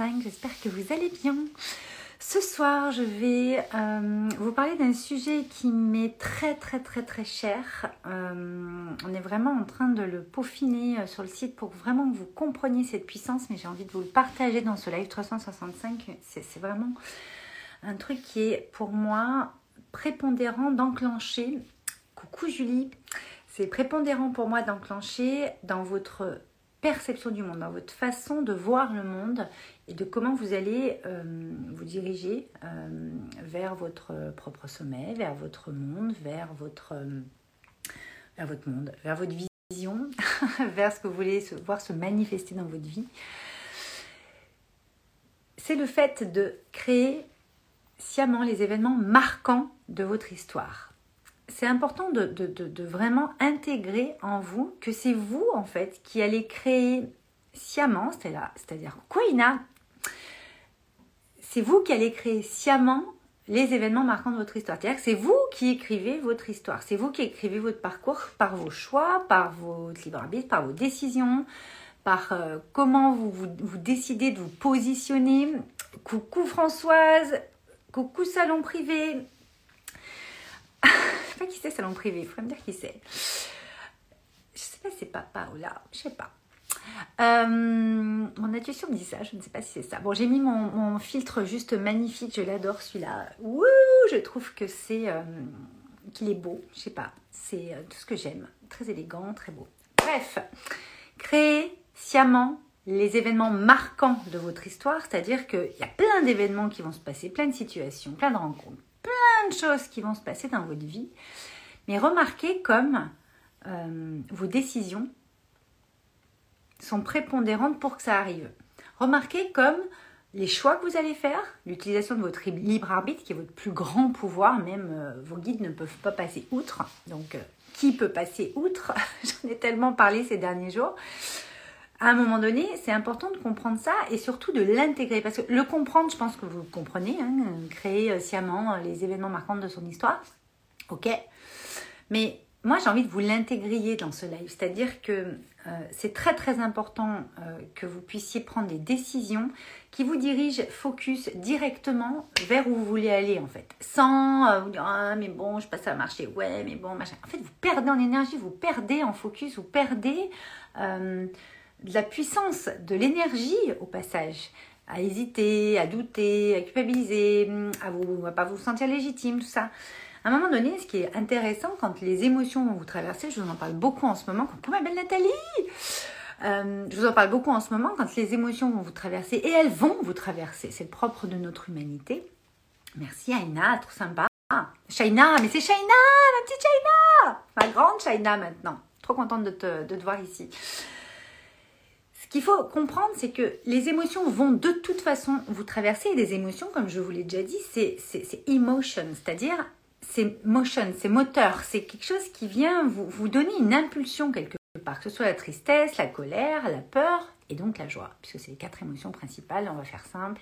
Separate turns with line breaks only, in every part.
65, j'espère que vous allez bien. Ce soir, je vais euh, vous parler d'un sujet qui m'est très très très très cher. Euh, on est vraiment en train de le peaufiner euh, sur le site pour vraiment que vous compreniez cette puissance, mais j'ai envie de vous le partager dans ce live 365. C'est vraiment un truc qui est pour moi prépondérant d'enclencher. Coucou Julie, c'est prépondérant pour moi d'enclencher dans votre perception du monde, dans votre façon de voir le monde et de comment vous allez euh, vous diriger euh, vers votre propre sommet, vers votre monde, vers votre, euh, vers votre monde, vers votre vision, vers ce que vous voulez voir se manifester dans votre vie. C'est le fait de créer sciemment les événements marquants de votre histoire c'est important de, vraiment intégrer en vous que c'est vous, en fait, qui allez créer sciemment, c'est-à-dire quoi, C'est vous qui allez créer sciemment les événements marquants de votre histoire. C'est-à-dire que c'est vous qui écrivez votre histoire. C'est vous qui écrivez votre parcours par vos choix, par votre libre arbitre, par vos décisions, par euh, comment vous, vous décidez de vous positionner. Coucou Françoise, coucou salon privé, je sais pas qui c'est salon privé, il faudrait me dire qui c'est. Je sais pas si c'est papa ou là, je sais pas. Euh, mon intuition me dit ça, je ne sais pas si c'est ça. Bon, j'ai mis mon, filtre juste magnifique, je l'adore celui-là. Wouh, je trouve que c'est euh, qu'il est beau, je sais pas, c'est euh, tout ce que j'aime, très élégant, très beau. Bref, créer sciemment les événements marquants de votre histoire, c'est-à-dire qu'il y a plein d'événements qui vont se passer, plein de situations, plein de rencontres, plein de choses qui vont se passer dans votre vie. Mais remarquez comme euh, vos décisions sont prépondérantes pour que ça arrive. Remarquez comme les choix que vous allez faire, l'utilisation de votre libre arbitre, qui est votre plus grand pouvoir, même euh, vos guides ne peuvent pas passer outre. Donc, euh, qui peut passer outre? J'en ai tellement parlé ces derniers jours à un moment donné, c'est important de comprendre ça et surtout de l'intégrer. Parce que le comprendre, je pense que vous comprenez, hein, créer sciemment les événements marquants de son histoire. Ok. Mais moi, j'ai envie de vous l'intégrer dans ce live. C'est-à-dire que euh, c'est très très important que vous puissiez prendre des décisions qui vous dirigent focus directement vers où vous voulez aller en fait. Sans vous dire ah mais bon je passe à marcher, ouais mais bon machin. En fait vous perdez en énergie, vous perdez en focus, vous perdez de la puissance, de l'énergie au passage, à hésiter, à douter, à culpabiliser, à vous, à pas vous sentir légitime, tout ça. À un moment donné, ce qui est intéressant quand les émotions vont vous traverser, je vous en parle beaucoup en ce moment, coucou ma belle Nathalie, euh, je vous en parle beaucoup en ce moment quand les émotions vont vous traverser et elles vont vous traverser. C'est le propre de notre humanité. Merci Aïna, trop sympa. Shaina, mais c'est Shaina, ma petite Shaina, ma grande Shaina maintenant. Trop contente de te, de te voir ici qu'il faut comprendre, c'est que les émotions vont de toute façon vous traverser. Et les émotions, comme je vous l'ai déjà dit, c'est emotion, c'est-à-dire c'est motion, c'est moteur, c'est quelque chose qui vient vous, donner une impulsion quelque part, que ce soit la tristesse, la colère, la peur et donc la joie, puisque c'est les quatre émotions principales, on va faire simple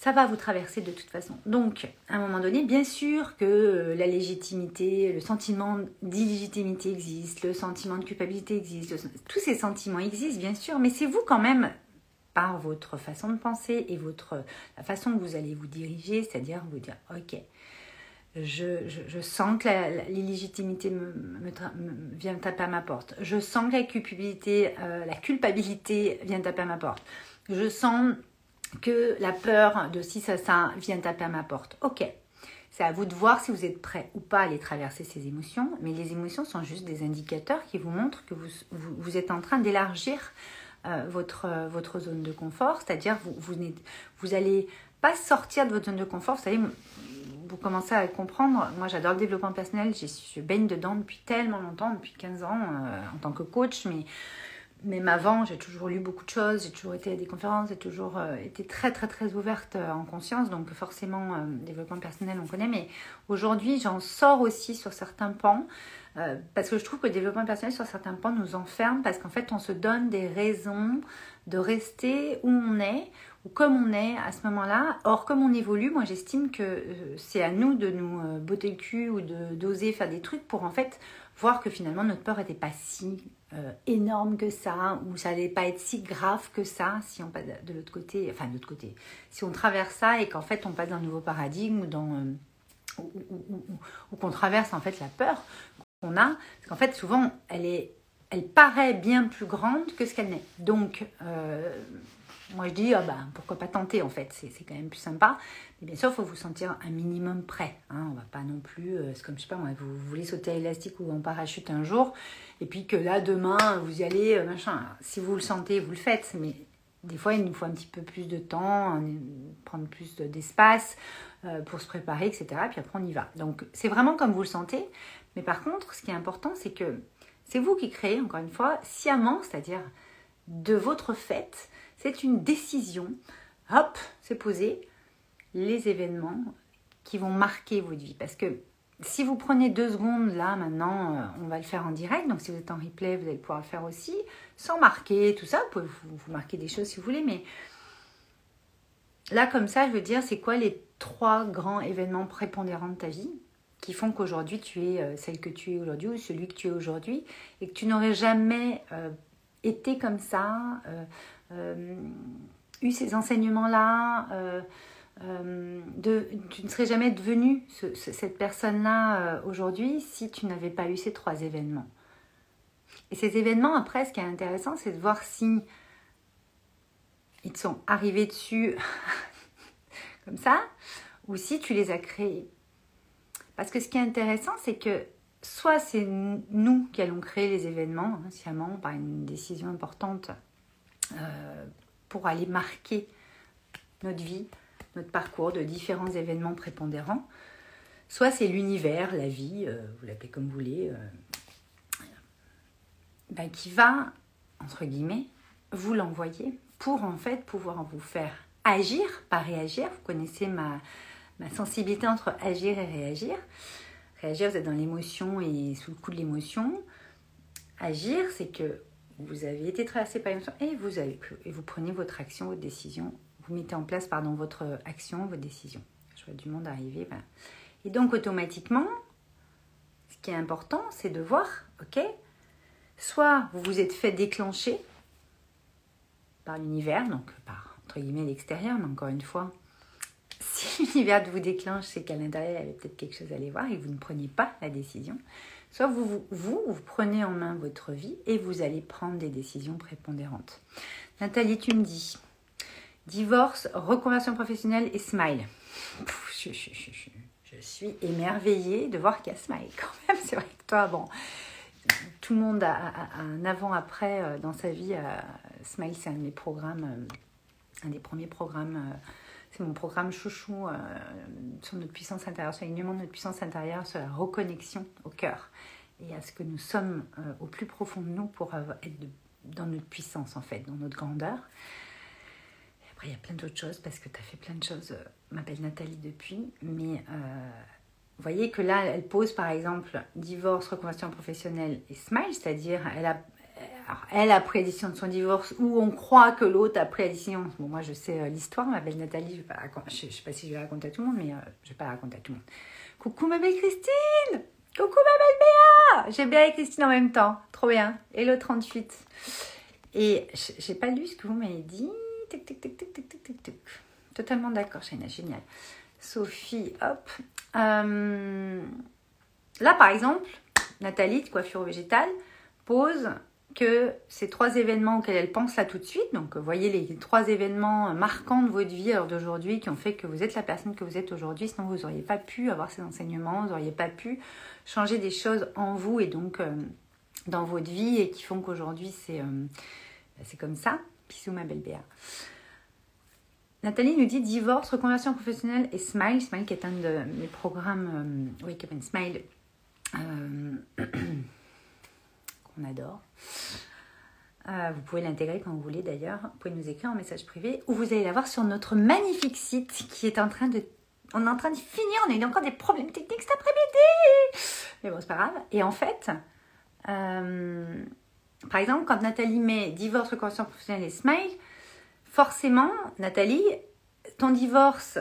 ça va vous traverser de toute façon. Donc, à un moment donné, bien sûr que euh, la légitimité, le sentiment d'illégitimité existe, le sentiment de culpabilité existe, tous ces sentiments existent, bien sûr, mais c'est vous quand même, par votre façon de penser et votre, la façon que vous allez vous diriger, c'est-à-dire vous dire, ok, je, je, sens que l'illégitimité me, vient taper à ma porte. Je sens que la culpabilité, euh, la culpabilité vient taper à ma porte. Je sens que la peur de si ça, ça vient taper à ma porte. Ok, c'est à vous de voir si vous êtes prêt ou pas à aller traverser ces émotions, mais les émotions sont juste des indicateurs qui vous montrent que vous, vous, êtes en train d'élargir euh, votre, votre zone de confort, c'est-à-dire vous, vous, vous allez pas sortir de votre zone de confort, vous savez, vous commencez à comprendre, moi j'adore le développement personnel, je baigne dedans depuis tellement longtemps, depuis 15 ans euh, en tant que coach, mais même avant, j'ai toujours lu beaucoup de choses, j'ai toujours été à des conférences, j'ai toujours euh, été très très très ouverte euh, en conscience, donc forcément, développement personnel, on connaît, mais aujourd'hui, j'en sors aussi sur certains pans parce que je trouve que le développement personnel sur certains points nous enferme parce qu'en fait on se donne des raisons de rester où on est ou comme on est à ce moment-là. Or comme on évolue, moi j'estime que euh, c'est à nous de nous euh, botter le cul ou d'oser faire des trucs pour en fait voir que finalement notre peur n'était pas si énorme que ça ou ça n'allait pas être si grave que ça si on passe de l'autre côté, enfin de l'autre côté, si on traverse ça et qu'en fait on passe dans un nouveau paradigme ou qu'on traverse en fait la peur, qu'on a, parce qu'en fait, souvent, elle, est, elle paraît bien plus grande que ce qu'elle n'est. Donc, euh, moi, je dis, ah ben, pourquoi pas tenter, en fait, c'est quand même plus sympa. Mais bien sûr, il faut vous sentir un minimum prêt. Hein. On va pas non plus, euh, c'est comme, je sais pas, moi, vous, voulez sauter à élastique ou en parachute un jour, et puis que là, demain, vous y allez, euh, machin. Si vous le sentez, vous le faites, mais des fois, il nous faut un petit peu plus de temps, prendre plus d'espace pour se préparer, etc. Puis après, on y va. Donc, c'est vraiment comme vous le sentez. Mais par contre, ce qui est important, c'est que c'est vous qui créez, encore une fois, sciemment, c'est-à-dire de votre fait. C'est une décision. Hop, c'est posé. Les événements qui vont marquer votre vie. Parce que si vous prenez deux secondes, là, maintenant, euh, on va le faire en direct. Donc, si vous êtes en replay, vous allez pouvoir le faire aussi. Sans marquer tout ça. Vous pouvez vous, marquer des choses si vous voulez. Mais là, comme ça, je veux dire, c'est quoi les trois grands événements prépondérants de ta vie qui font qu'aujourd'hui tu es euh, celle que tu es aujourd'hui ou celui que tu es aujourd'hui et que tu n'aurais jamais euh, été comme ça, eu ces enseignements-là, tu ne serais jamais devenue cette personne-là aujourd'hui si tu n'avais pas eu ces trois événements. Et ces événements, après, ce qui est intéressant, c'est de voir si ils te sont arrivés dessus comme ça, ou si tu les as créés. Parce que ce qui est intéressant, c'est que soit c'est nous qui allons créer les événements, hein, sciemment, par une décision importante, euh, pour aller marquer notre vie, notre parcours de différents événements prépondérants, soit c'est l'univers, la vie, euh, vous l'appelez comme vous voulez, euh, ben, qui va, entre guillemets, vous l'envoyer pour en fait pouvoir vous faire agir, pas réagir. Vous connaissez ma, ma sensibilité entre agir et réagir. Réagir, vous êtes dans l'émotion et sous le coup de l'émotion. Agir, c'est que vous avez été traversé par l'émotion et vous, avez, et vous prenez votre action, votre décision. Vous mettez en place pardon, votre action, votre décision. Je vois du monde arriver. Et donc, automatiquement, ce qui est important, c'est de voir, ok, soit vous vous êtes fait déclencher par l'univers, donc par, entre guillemets, l'extérieur, mais encore une fois, si l'univers vous déclenche, c'est qu'à l'intérieur, il y avait peut-être quelque chose à aller voir et vous ne preniez pas la décision. Soit vous, vous, prenez en main votre vie et vous allez prendre des décisions prépondérantes. Nathalie, tu me dis, divorce, reconversion professionnelle et smile. je, suis émerveillée de voir qu'il y a smile quand même. C'est vrai que toi, bon, tout le monde a, un avant-après euh, dans sa vie. Euh, smile, c'est un de mes programmes, euh, un des premiers programmes c'est mon programme chouchou euh, sur notre puissance intérieure, sur l'alignement de notre puissance intérieure, sur la reconnexion au cœur et à ce que nous sommes euh, au plus profond de nous pour être dans notre puissance en fait, dans notre grandeur. Après, il y a plein d'autres choses parce que tu as fait plein de choses. Euh, m'appelle Nathalie depuis, mais vous voyez que là, elle pose par exemple divorce, reconversion professionnelle et smile, c'est-à-dire elle a, elle a pris décision de son divorce ou on croit que l'autre a pris décision. Bon, moi, je sais euh, l'histoire, ma belle Nathalie, je ne sais pas si je vais raconter à tout le monde, mais euh, je ne vais pas raconter à tout le monde. Coucou ma belle Christine Coucou ma belle Béa J'ai bien et Christine en même temps. Trop bien. Hello 38. Et j'ai pas lu ce que vous m'avez dit. Tic, tic, tic, tic, tic, tic, tic, Totalement d'accord, Shaina, génial. Sophie, hop. Euh, là, par exemple, Nathalie, de coiffure végétale, pose que ces trois événements auxquels elle pense là tout de suite, donc vous voyez les trois événements marquants de votre vie d'aujourd'hui qui ont fait que vous êtes la personne que vous êtes aujourd'hui, sinon vous n'auriez pas pu avoir ces enseignements, vous n'auriez pas pu changer des choses en vous et donc euh, dans votre vie et qui font qu'aujourd'hui c'est euh, c'est comme ça. Bisous ma belle Béa. Nathalie nous dit divorce, reconversion professionnelle et Smile. Smile qui est un de mes programmes euh, Wake Up and Smile. qu'on adore. Euh, vous pouvez l'intégrer quand vous voulez d'ailleurs. Vous pouvez nous écrire en message privé ou vous allez la voir sur notre magnifique site qui est en train de on est en train de finir, on a eu encore des problèmes techniques cet après-midi. Mais bon, c'est pas grave. Et en fait, euh, par exemple, quand Nathalie met divorce, reconversion professionnelle et smile, forcément, Nathalie, ton divorce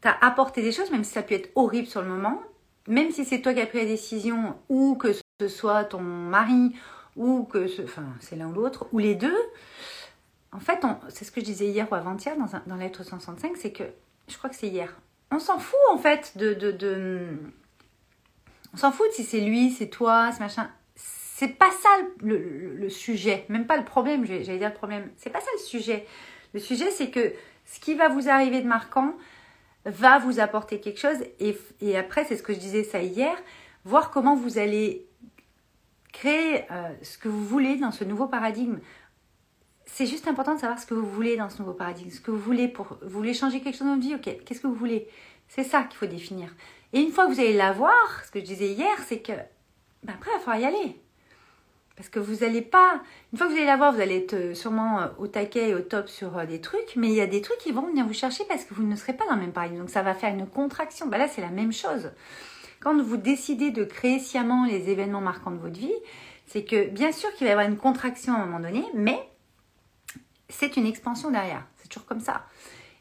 t'a apporté des choses, même si ça peut être horrible sur le moment, même si c'est toi qui as pris la décision, ou que ce soit ton mari, ou que ce, enfin, c'est l'un ou l'autre, ou les deux. En fait, c'est ce que je disais hier ou avant-hier dans, dans lettre 165, c'est que, je crois que c'est hier, on s'en fout en fait de, de, de... on s'en fout si c'est lui, c'est toi, ce machin c'est pas ça le, sujet, même pas le problème, j'allais dire le problème. C'est pas ça le sujet. Le sujet, c'est que ce qui va vous arriver de marquant va vous apporter quelque chose. Et, après, c'est ce que je disais ça hier, voir comment vous allez créer euh, ce que vous voulez dans ce nouveau paradigme. C'est juste important de savoir ce que vous voulez dans ce nouveau paradigme, ce que vous voulez pour vous voulez changer quelque chose dans votre vie. Ok, qu'est-ce que vous voulez? C'est ça qu'il faut définir. Et une fois que vous allez l'avoir, ce que je disais hier, c'est que ben après, il va falloir y aller. Parce que vous n'allez pas, une fois que vous allez l'avoir, vous allez être euh, sûrement euh, au taquet et au top sur des trucs, mais il y a des trucs qui vont venir vous chercher parce que vous ne serez pas dans le même paradigme. Donc ça va faire une contraction. Bah là, c'est la même chose. Quand vous décidez de créer sciemment les événements marquants de votre vie, c'est que bien sûr qu'il va y avoir une contraction à un moment donné, mais c'est une expansion derrière. C'est toujours comme ça.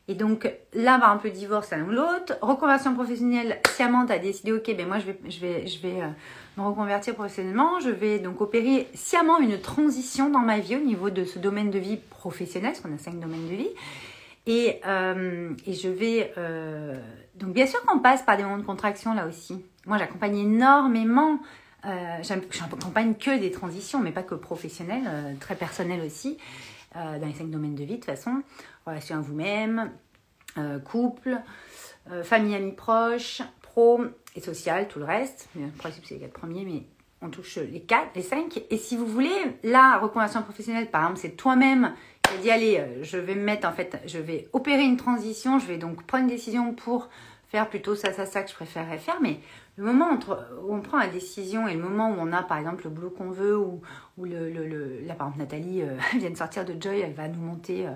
Et donc là, va un peu divorce l'un ou l'autre. Reconversion professionnelle, sciemment, tu as décidé, ok, ben moi je vais, je vais, je vais me reconvertir professionnellement. Je vais donc opérer sciemment une transition dans ma vie au niveau de ce domaine de vie professionnel, parce qu'on a cinq domaines de vie. Et, euh, et je vais... Euh, donc bien sûr qu'on passe par des moments de contraction là aussi. Moi j'accompagne énormément... Euh, J'accompagne que des transitions, mais pas que professionnelles, euh, très personnelles aussi, dans les cinq domaines de vie de toute façon. Relation à vous-même, couple, famille, amis proches, pro, et social, tout le reste. Le principe, c'est les quatre premiers, mais on touche les quatre, les cinq. Et si vous voulez, la reconversion professionnelle, par exemple, c'est toi-même a dit allez, euh, je vais me mettre en fait, je vais opérer une transition, je vais donc prendre une décision pour faire plutôt ça, ça, ça que je préférerais faire. Mais le moment entre, où on prend la décision et le moment où on a par exemple le boulot qu'on veut ou, ou le, par exemple Nathalie euh, vient de sortir de Joy, elle va nous monter euh,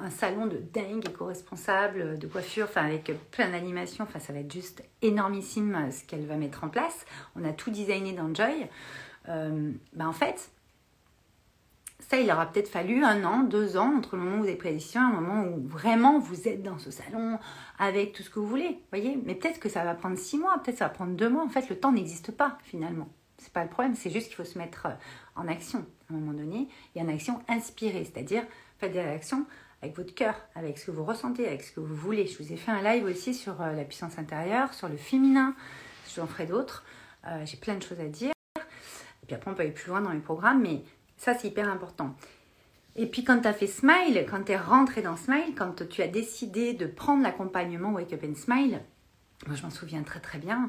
un, salon de dingue éco-responsable de coiffure, enfin avec plein d'animations, enfin ça va être juste énormissime ce qu'elle va mettre en place. On a tout designé dans Joy. ben en fait, ça, il aura peut-être fallu un an, deux ans entre le moment où vous la décision et le moment où vraiment vous êtes dans ce salon avec tout ce que vous voulez. voyez Mais peut-être que ça va prendre six mois, peut-être ça va prendre deux mois. En fait, le temps n'existe pas finalement. C'est pas le problème, c'est juste qu'il faut se mettre euh, en action à un moment donné et en action inspirée, c'est-à-dire faites des réactions avec votre cœur, avec ce que vous ressentez, avec ce que vous voulez. Je vous ai fait un live aussi sur euh, la puissance intérieure, sur le féminin. Je vous en ferai d'autres. Euh, j'ai plein de choses à dire. Et puis après, on peut aller plus loin dans les programmes, mais ça, c'est hyper important. Et puis quand tu as fait Smile, quand tu es rentré dans Smile, quand tu as décidé de prendre l'accompagnement Wake Up and Smile, moi je m'en souviens très très bien,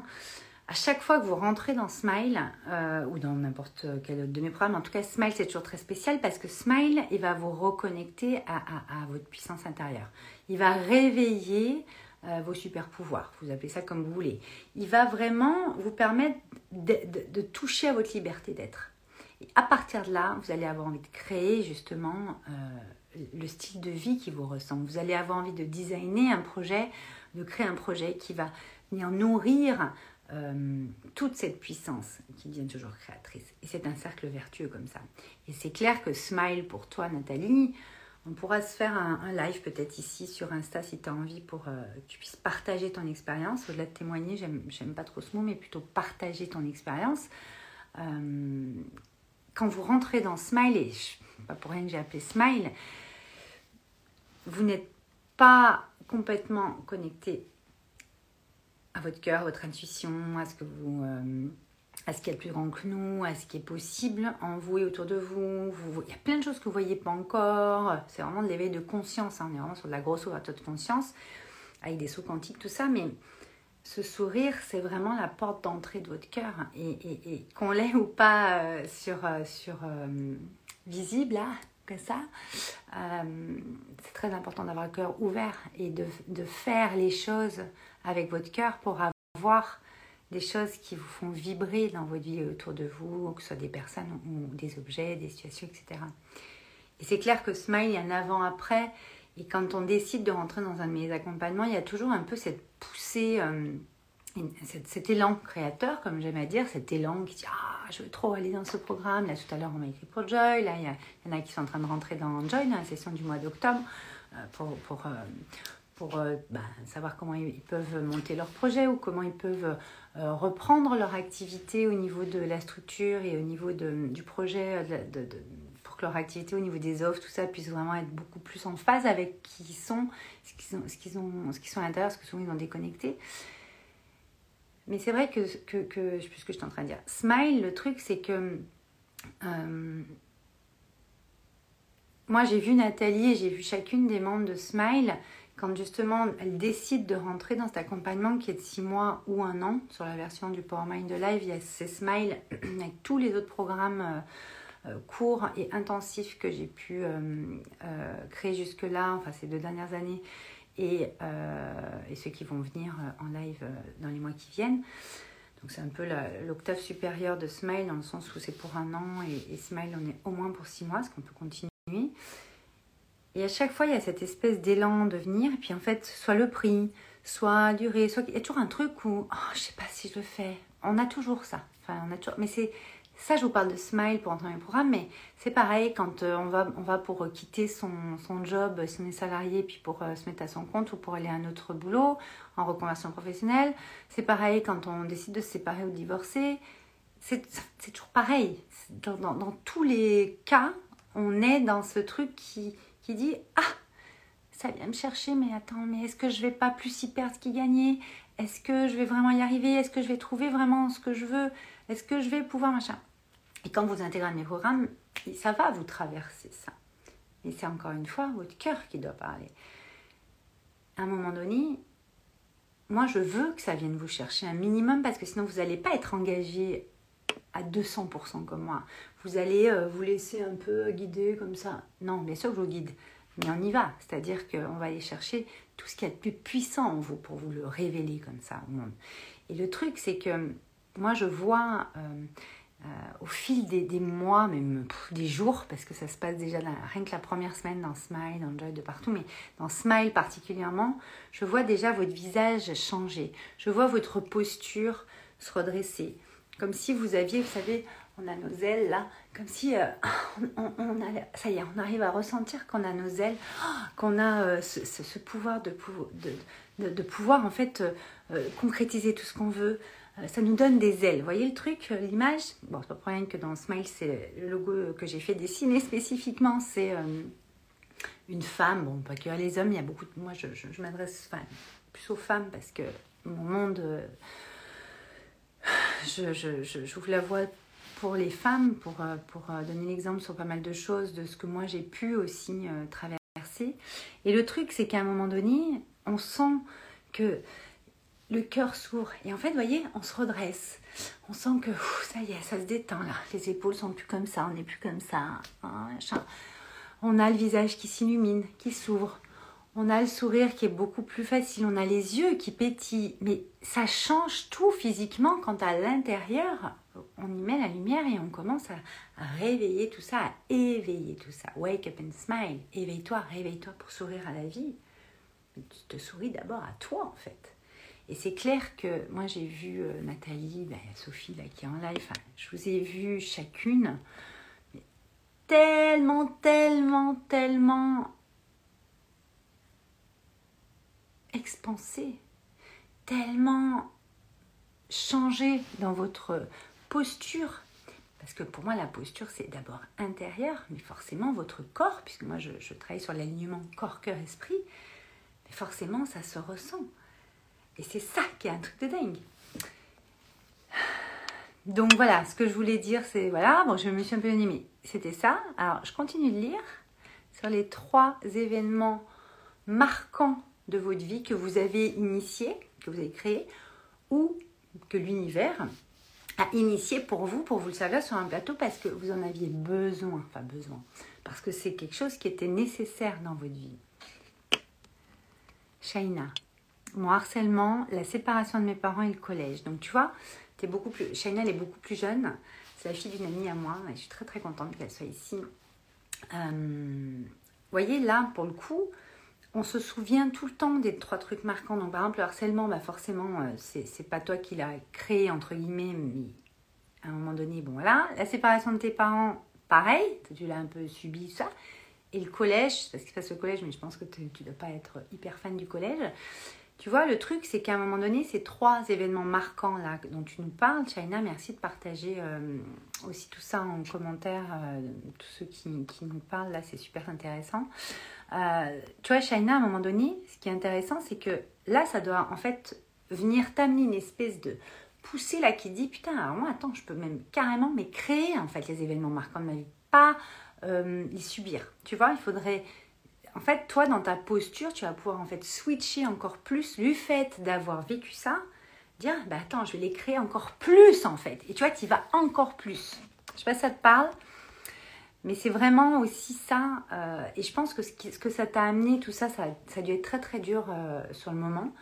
à chaque fois que vous rentrez dans Smile, euh, ou dans n'importe quel autre de mes programmes, en tout cas Smile c'est toujours très spécial parce que Smile, il va vous reconnecter à, votre puissance intérieure. Il va réveiller euh, vos super pouvoirs, vous appelez ça comme vous voulez. Il va vraiment vous permettre de toucher à votre liberté d'être à partir de là, vous allez avoir envie de créer justement euh, le style de vie qui vous ressemble. Vous allez avoir envie de designer un projet, de créer un projet qui va venir nourrir euh, toute cette puissance qui devient toujours créatrice. Et c'est un cercle vertueux comme ça. Et c'est clair que Smile pour toi, Nathalie, on pourra se faire un, live peut-être ici sur Insta si tu as envie pour euh, que tu puisses partager ton expérience. Au-delà de témoigner, j'aime pas trop ce mot, mais plutôt partager ton expérience quand vous rentrez dans Smile, et pas pour rien que j'ai appelé Smile, vous n'êtes pas complètement connecté à votre cœur, à votre intuition, à ce que vous, euh, à ce qui est plus grand que nous, à ce qui est possible en vous et autour de vous. il y a plein de choses que vous voyez pas encore. C'est vraiment de l'éveil de conscience. Hein. On est vraiment sur de la grosse ouverture de conscience avec des sauts quantiques, tout ça, mais ce sourire, c'est vraiment la porte d'entrée de votre cœur. Et, qu'on l'ait ou pas euh, sur, euh, euh, visible, là, comme ça, c'est très important d'avoir le cœur ouvert et de, de, faire les choses avec votre cœur pour avoir des choses qui vous font vibrer dans votre vie autour de vous, que ce soit des personnes ou des objets, des situations, etc. Et c'est clair que Smile, il y a un avant-après Et quand on décide de rentrer dans un de mes accompagnements, il y a toujours un peu cette poussée, euh, cet, élan créateur, comme j'aime à dire, cet élan qui dit Ah, je veux trop aller dans ce programme. Là, tout à l'heure, on m'a écrit pour Joy. Là, il y, en a qui sont en train de rentrer dans Joy, dans la session du mois d'octobre, euh, pour, pour, euh, pour bah, savoir comment ils peuvent monter leur projet ou comment ils peuvent reprendre leur activité au niveau de la structure et au niveau de, du projet leur activité au niveau des offres, tout ça puisse vraiment être beaucoup plus en phase avec qui ils sont, ce qu'ils ont, ce qu'ils ont, ce qu'ils sont à l'intérieur, parce que souvent ils ont déconnecté. Mais c'est vrai que, que, que, je sais plus ce que je suis en train de dire. Smile, le truc, c'est que euh, moi j'ai vu Nathalie et j'ai vu chacune des membres de Smile quand justement elle décide de rentrer dans cet accompagnement qui est de 6 mois ou un an, sur la version du Power Mind Live, il y a ces Smile avec tous les autres programmes. Euh, courts et intensifs que j'ai pu euh, euh, créer jusque-là, enfin ces deux dernières années, et, et, ceux qui vont venir en live dans les mois qui viennent. Donc c'est un peu l'octave supérieure de Smile dans le sens où c'est pour un an et, Smile on est au moins pour six mois, ce qu'on peut continuer. Et à chaque fois il y a cette espèce d'élan de venir, et puis en fait soit le prix, soit durée, soit il y a toujours un truc où oh, je sais pas si je le fais. On a toujours ça. Enfin, on a toujours... Mais c'est ça, je vous parle de Smile pour entrer dans le programme, mais c'est pareil quand euh, on, va, on va pour quitter son, son job, si on salarié, puis pour euh, se mettre à son compte ou pour aller à un autre boulot en reconversion professionnelle. C'est pareil quand on décide de se séparer ou de divorcer. C'est toujours pareil. Dans, dans, dans, tous les cas, on est dans ce truc qui, qui dit Ah, ça vient me chercher, mais attends, mais est-ce que je vais pas plus y perdre qu'y gagner Est-ce que je vais vraiment y arriver? Est-ce que je vais trouver vraiment ce que je veux? Est-ce que je vais pouvoir machin? Et quand vous intégrez mes programmes, ça va vous traverser ça. Et c'est encore une fois votre cœur qui doit parler. À un moment donné, moi je veux que ça vienne vous chercher un minimum parce que sinon vous n'allez pas être engagé à 200% comme moi. Vous allez euh, vous laisser un peu guider comme ça. Non, bien sûr que je vous guide, mais on y va. C'est-à-dire qu'on va aller chercher tout ce qui est le plus puissant en vous pour vous le révéler comme ça au monde. Et le truc, c'est que moi, je vois euh, euh, au fil des, mois, même des jours, parce que ça se passe déjà rien que la première semaine dans Smile, dans Joy de partout, mais dans Smile particulièrement, je vois déjà votre visage changer. Je vois votre posture se redresser. Comme si vous aviez, vous savez, on a nos ailes là, comme si euh, on, a, ça y est, on arrive à ressentir qu'on a nos ailes, qu'on a ce, pouvoir de, de, de, pouvoir en fait concrétiser tout ce qu'on veut, euh, ça nous donne des ailes. Vous voyez le truc, euh, l'image? Bon, c'est pas pour rien que dans Smile, c'est le logo que j'ai fait dessiner spécifiquement. C'est euh, une femme, bon, pas que les hommes, il y a beaucoup de. Moi, je, je, m'adresse plus aux femmes parce que mon monde. je, j'ouvre la voie les femmes, pour, pour donner l'exemple sur pas mal de choses, de ce que moi j'ai pu aussi traverser. Et le truc, c'est qu'à un moment donné, on sent que le cœur s'ouvre. Et en fait, voyez, on se redresse. On sent que ça y est, ça se détend là. Les épaules sont plus comme ça, on n'est plus comme ça. Hein, on a le visage qui s'illumine, qui s'ouvre. On a le sourire qui est beaucoup plus facile. On a les yeux qui pétillent. Mais ça change tout physiquement quand à l'intérieur, on y met la lumière et on commence à, réveiller tout ça, à éveiller tout ça. Wake up and smile. Éveille-toi, réveille-toi pour sourire à la vie. tu te souris d'abord à toi en fait. Et c'est clair que moi j'ai vu euh, Nathalie, ben, Sophie là, qui est en live, je vous ai vu chacune tellement, tellement, tellement expansée, tellement changée dans votre posture. Parce que pour moi, la posture, c'est d'abord intérieur, mais forcément votre corps, puisque moi je, je travaille sur l'alignement corps, cœur, esprit, mais forcément ça se ressent. Et c'est ça qui est un truc de dingue. Donc voilà, ce que je voulais dire, c'est voilà, bon, je me suis un peu animée. C'était ça. Alors, je continue de lire sur les trois événements marquants de votre vie que vous avez initiés, que vous avez créés, ou que l'univers a initié pour vous, pour vous le servir sur un plateau parce que vous en aviez besoin, enfin besoin, parce que c'est quelque chose qui était nécessaire dans votre vie. Shaina, mon harcèlement, la séparation de mes parents et le collège. Donc tu vois, beaucoup plus. Chanel est beaucoup plus jeune. C'est la fille d'une amie à moi et je suis très très contente qu'elle soit ici. Euh, vous voyez là, pour le coup, on se souvient tout le temps des trois trucs marquants. Donc, par exemple, le harcèlement, bah forcément, euh, c'est, c'est pas toi qui l'as créé, entre guillemets, mais à un moment donné, bon voilà. La séparation de tes parents, pareil, tu l'as un peu subi, ça. Et le collège, parce qu'il se passe au collège, mais je pense que tu ne dois pas être hyper fan du collège. Tu vois, le truc, c'est qu'à un moment donné, ces trois événements marquants là dont tu nous parles, China, merci de partager euh, aussi tout ça en commentaire, euh, tous ceux qui, qui, nous parlent là, c'est super intéressant. Euh, tu vois, China, à un moment donné, ce qui est intéressant, c'est que là, ça doit en fait venir t'amener une espèce de poussée là qui dit putain, alors moi, attends, je peux même carrément mais créer en fait les événements marquants de ma vie, pas les subir. Tu vois, il faudrait en fait, toi, dans ta posture, tu vas pouvoir en fait switcher encore plus le fait d'avoir vécu ça, dire, bah attends, je vais les créer encore plus en fait. Et tu vois, tu vas encore plus. Je sais pas si ça te parle, mais c'est vraiment aussi ça. Euh, et je pense que ce, que ça t'a amené, tout ça, ça, ça, a dû être très très dur euh, sur le moment.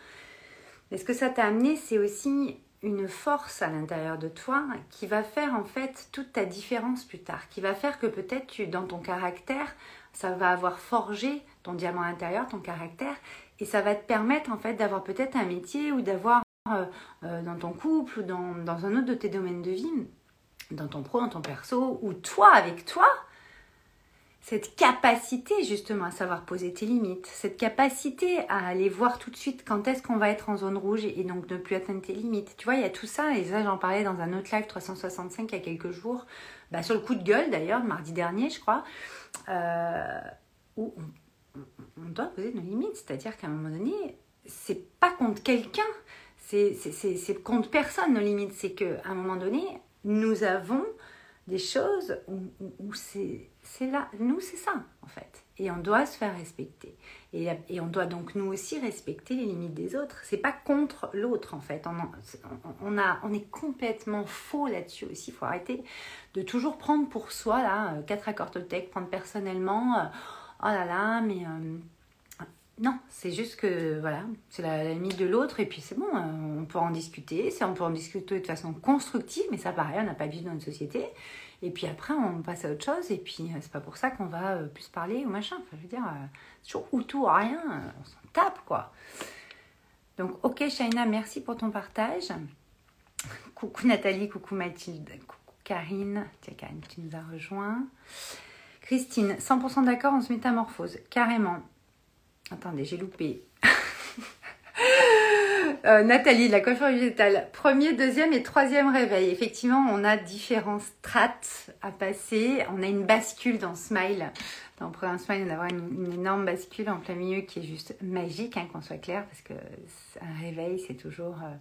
Mais ce que ça t'a amené, c'est aussi une force à l'intérieur de toi qui va faire en fait toute ta différence plus tard, qui va faire que peut-être tu, dans ton caractère, ça va avoir forgé ton diamant intérieur, ton caractère, et ça va te permettre en fait d'avoir peut-être un métier ou d'avoir euh, dans ton couple ou dans, dans, un autre de tes domaines de vie, dans ton pro, dans ton perso, ou toi avec toi, cette capacité justement à savoir poser tes limites, cette capacité à aller voir tout de suite quand est-ce qu'on va être en zone rouge et, donc ne plus atteindre tes limites. Tu vois, il y a tout ça, et ça j'en parlais dans un autre live 365 il y a quelques jours, bah, sur le coup de gueule d'ailleurs, mardi dernier je crois, euh, où on, doit poser nos limites, c'est-à-dire qu'à un moment donné, c'est pas contre quelqu'un, c'est contre personne nos limites, c'est qu'à un moment donné, nous avons des choses où c'est là, nous c'est ça en fait. Et on doit se faire respecter. Et, et, on doit donc nous aussi respecter les limites des autres. C'est pas contre l'autre en fait. On, on, a, on est complètement faux là-dessus aussi. Il faut arrêter de toujours prendre pour soi, là, euh, quatre accords Toltec, prendre personnellement, euh, oh là là, mais euh, non, c'est juste que voilà, c'est la, limite de l'autre et puis c'est bon, on peut en discuter, on peut en discuter de façon constructive, mais ça pareil, on n'a pas de dans une société. Et puis après, on passe à autre chose et puis euh, c'est pas pour ça qu'on va euh, plus parler ou machin. Enfin, je veux dire, c'est toujours ou tout ou rien, on s'en tape quoi. Donc, ok, Shaina, merci pour ton partage. Coucou Nathalie, coucou Mathilde, coucou Karine. Tiens, Karine, tu nous as rejoint. Christine, 100% d'accord, on se métamorphose, carrément. Attendez, j'ai loupé. Euh, Nathalie, la coiffure végétale. Premier, deuxième et troisième réveil. Effectivement, on a différents strates à passer. On a une bascule dans Smile. Dans le programme Smile, on a une, énorme bascule en plein milieu qui est juste magique, hein, qu'on soit clair, parce que un réveil, c'est toujours euh,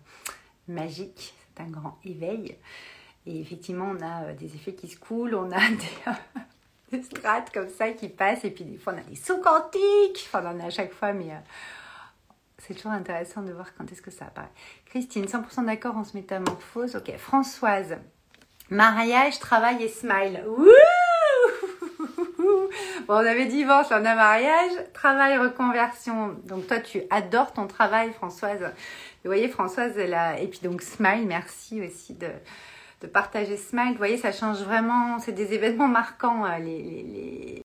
magique. C'est un grand éveil. Et effectivement, on a euh, des effets qui se coulent, on a des, des strates comme ça qui passent. Et puis des fois, on a des sauts quantiques. On en a à chaque fois, mais c'est toujours intéressant de voir quand est-ce que ça apparaît. Christine, 100% d'accord, on se métamorphose. Ok, Françoise, mariage, travail et smile. On avait divorce, on a mariage, travail, reconversion. Donc toi, tu adores ton travail, Françoise. Vous voyez, Françoise, elle a... Et puis donc, smile, merci aussi de partager Smile. Vous voyez, ça change vraiment. C'est des événements marquants. Euh,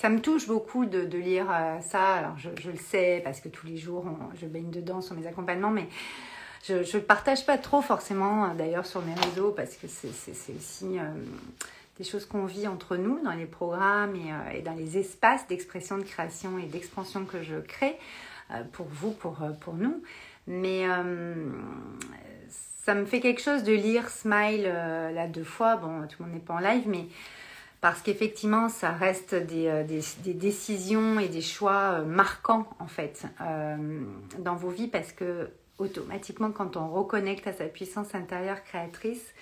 Ça me touche beaucoup de, lire euh, ça. Alors, je, le sais parce que tous les jours, je baigne dedans sur mes accompagnements, mais je ne partage pas trop forcément, euh, d'ailleurs, sur mes réseaux parce que c'est aussi. des choses qu'on vit entre nous dans les programmes et, dans les espaces d'expression, de création et d'expansion que je crée pour vous, pour, pour nous. Mais ça me fait quelque chose de lire Smile euh, là deux fois. Bon, tout le monde n'est pas en live, mais parce qu'effectivement, ça reste des, euh, des, décisions et des choix euh, marquants en fait dans vos vies parce que automatiquement, quand on reconnecte à sa puissance intérieure créatrice,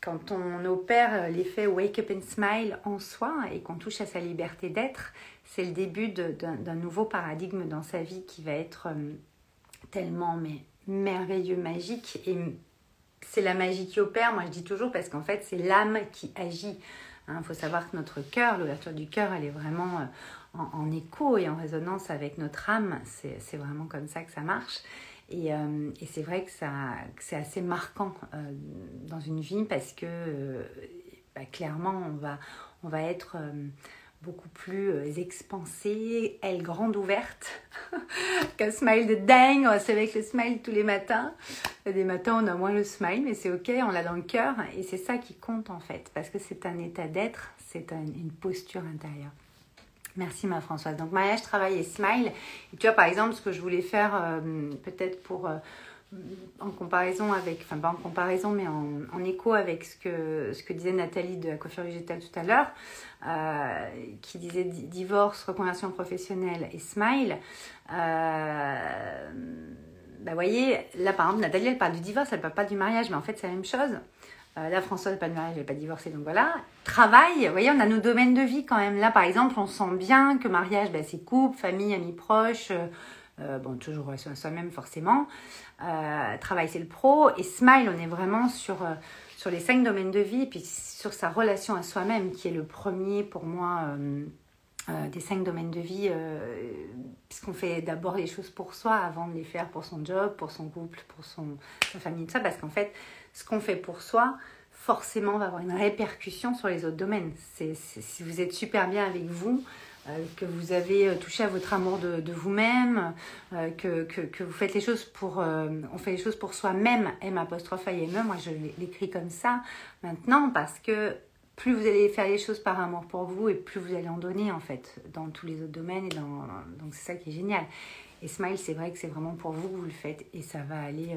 quand on opère l'effet Wake Up and Smile en soi et qu'on touche à sa liberté d'être, c'est le début d'un nouveau paradigme dans sa vie qui va être tellement mais merveilleux, magique. Et c'est la magie qui opère, moi je dis toujours, parce qu'en fait c'est l'âme qui agit. Il hein, faut savoir que notre cœur, l'ouverture du cœur, elle est vraiment euh, en, écho et en résonance avec notre âme. C'est vraiment comme ça que ça marche. Et, euh, c'est vrai que, que c'est assez marquant euh, dans une vie parce que bah, clairement, on va, on va être beaucoup plus euh, expansée, elle grande ouverte, qu'un smile de dingue, on se avec le smile tous les matins. Des matins on a moins le smile, mais c'est ok, on l'a dans le cœur et c'est ça qui compte en fait, parce que c'est un état d'être, c'est une posture intérieure. Merci ma Françoise. Donc mariage, travail et smile. Et tu vois par exemple ce que je voulais faire euh, peut-être pour... Euh, en comparaison avec, enfin pas en comparaison, mais en, écho avec ce que, ce que disait Nathalie de la coiffure végétale tout à l'heure, euh, qui disait divorce, reconversion professionnelle et smile. Euh, bah voyez, là par exemple, Nathalie elle parle du divorce, elle parle pas du mariage, mais en fait c'est la même chose. Euh, là, Françoise, pas de mariage, elle n'est pas divorcée, donc voilà. Travail, vous voyez, on a nos domaines de vie quand même. Là, par exemple, on sent bien que mariage, bah, c'est couple, famille, amis proches, euh, bon, toujours relation à soi-même forcément. Euh, travail, c'est le pro. Et Smile, on est vraiment sur, euh, les cinq domaines de vie, puis sur sa relation à soi-même, qui est le premier pour moi des cinq domaines de vie, puisqu'on fait d'abord les choses pour soi avant de les faire pour son job, pour son couple, pour sa famille, tout ça, parce qu'en fait, ce qu'on fait pour soi, forcément va avoir une répercussion sur les autres domaines. Si vous êtes super bien avec vous, que vous avez euh, touché à votre amour de, vous-même, euh, que, que, vous faites les choses pour... on fait les choses pour soi-même, M apostrophe I M E, moi je l'écris comme ça maintenant parce que plus vous allez faire les choses par amour pour vous et plus vous allez en donner en fait dans tous les autres domaines et dans donc c'est ça qui est génial. Et Smile, c'est vrai que c'est vraiment pour vous que vous le faites et ça va aller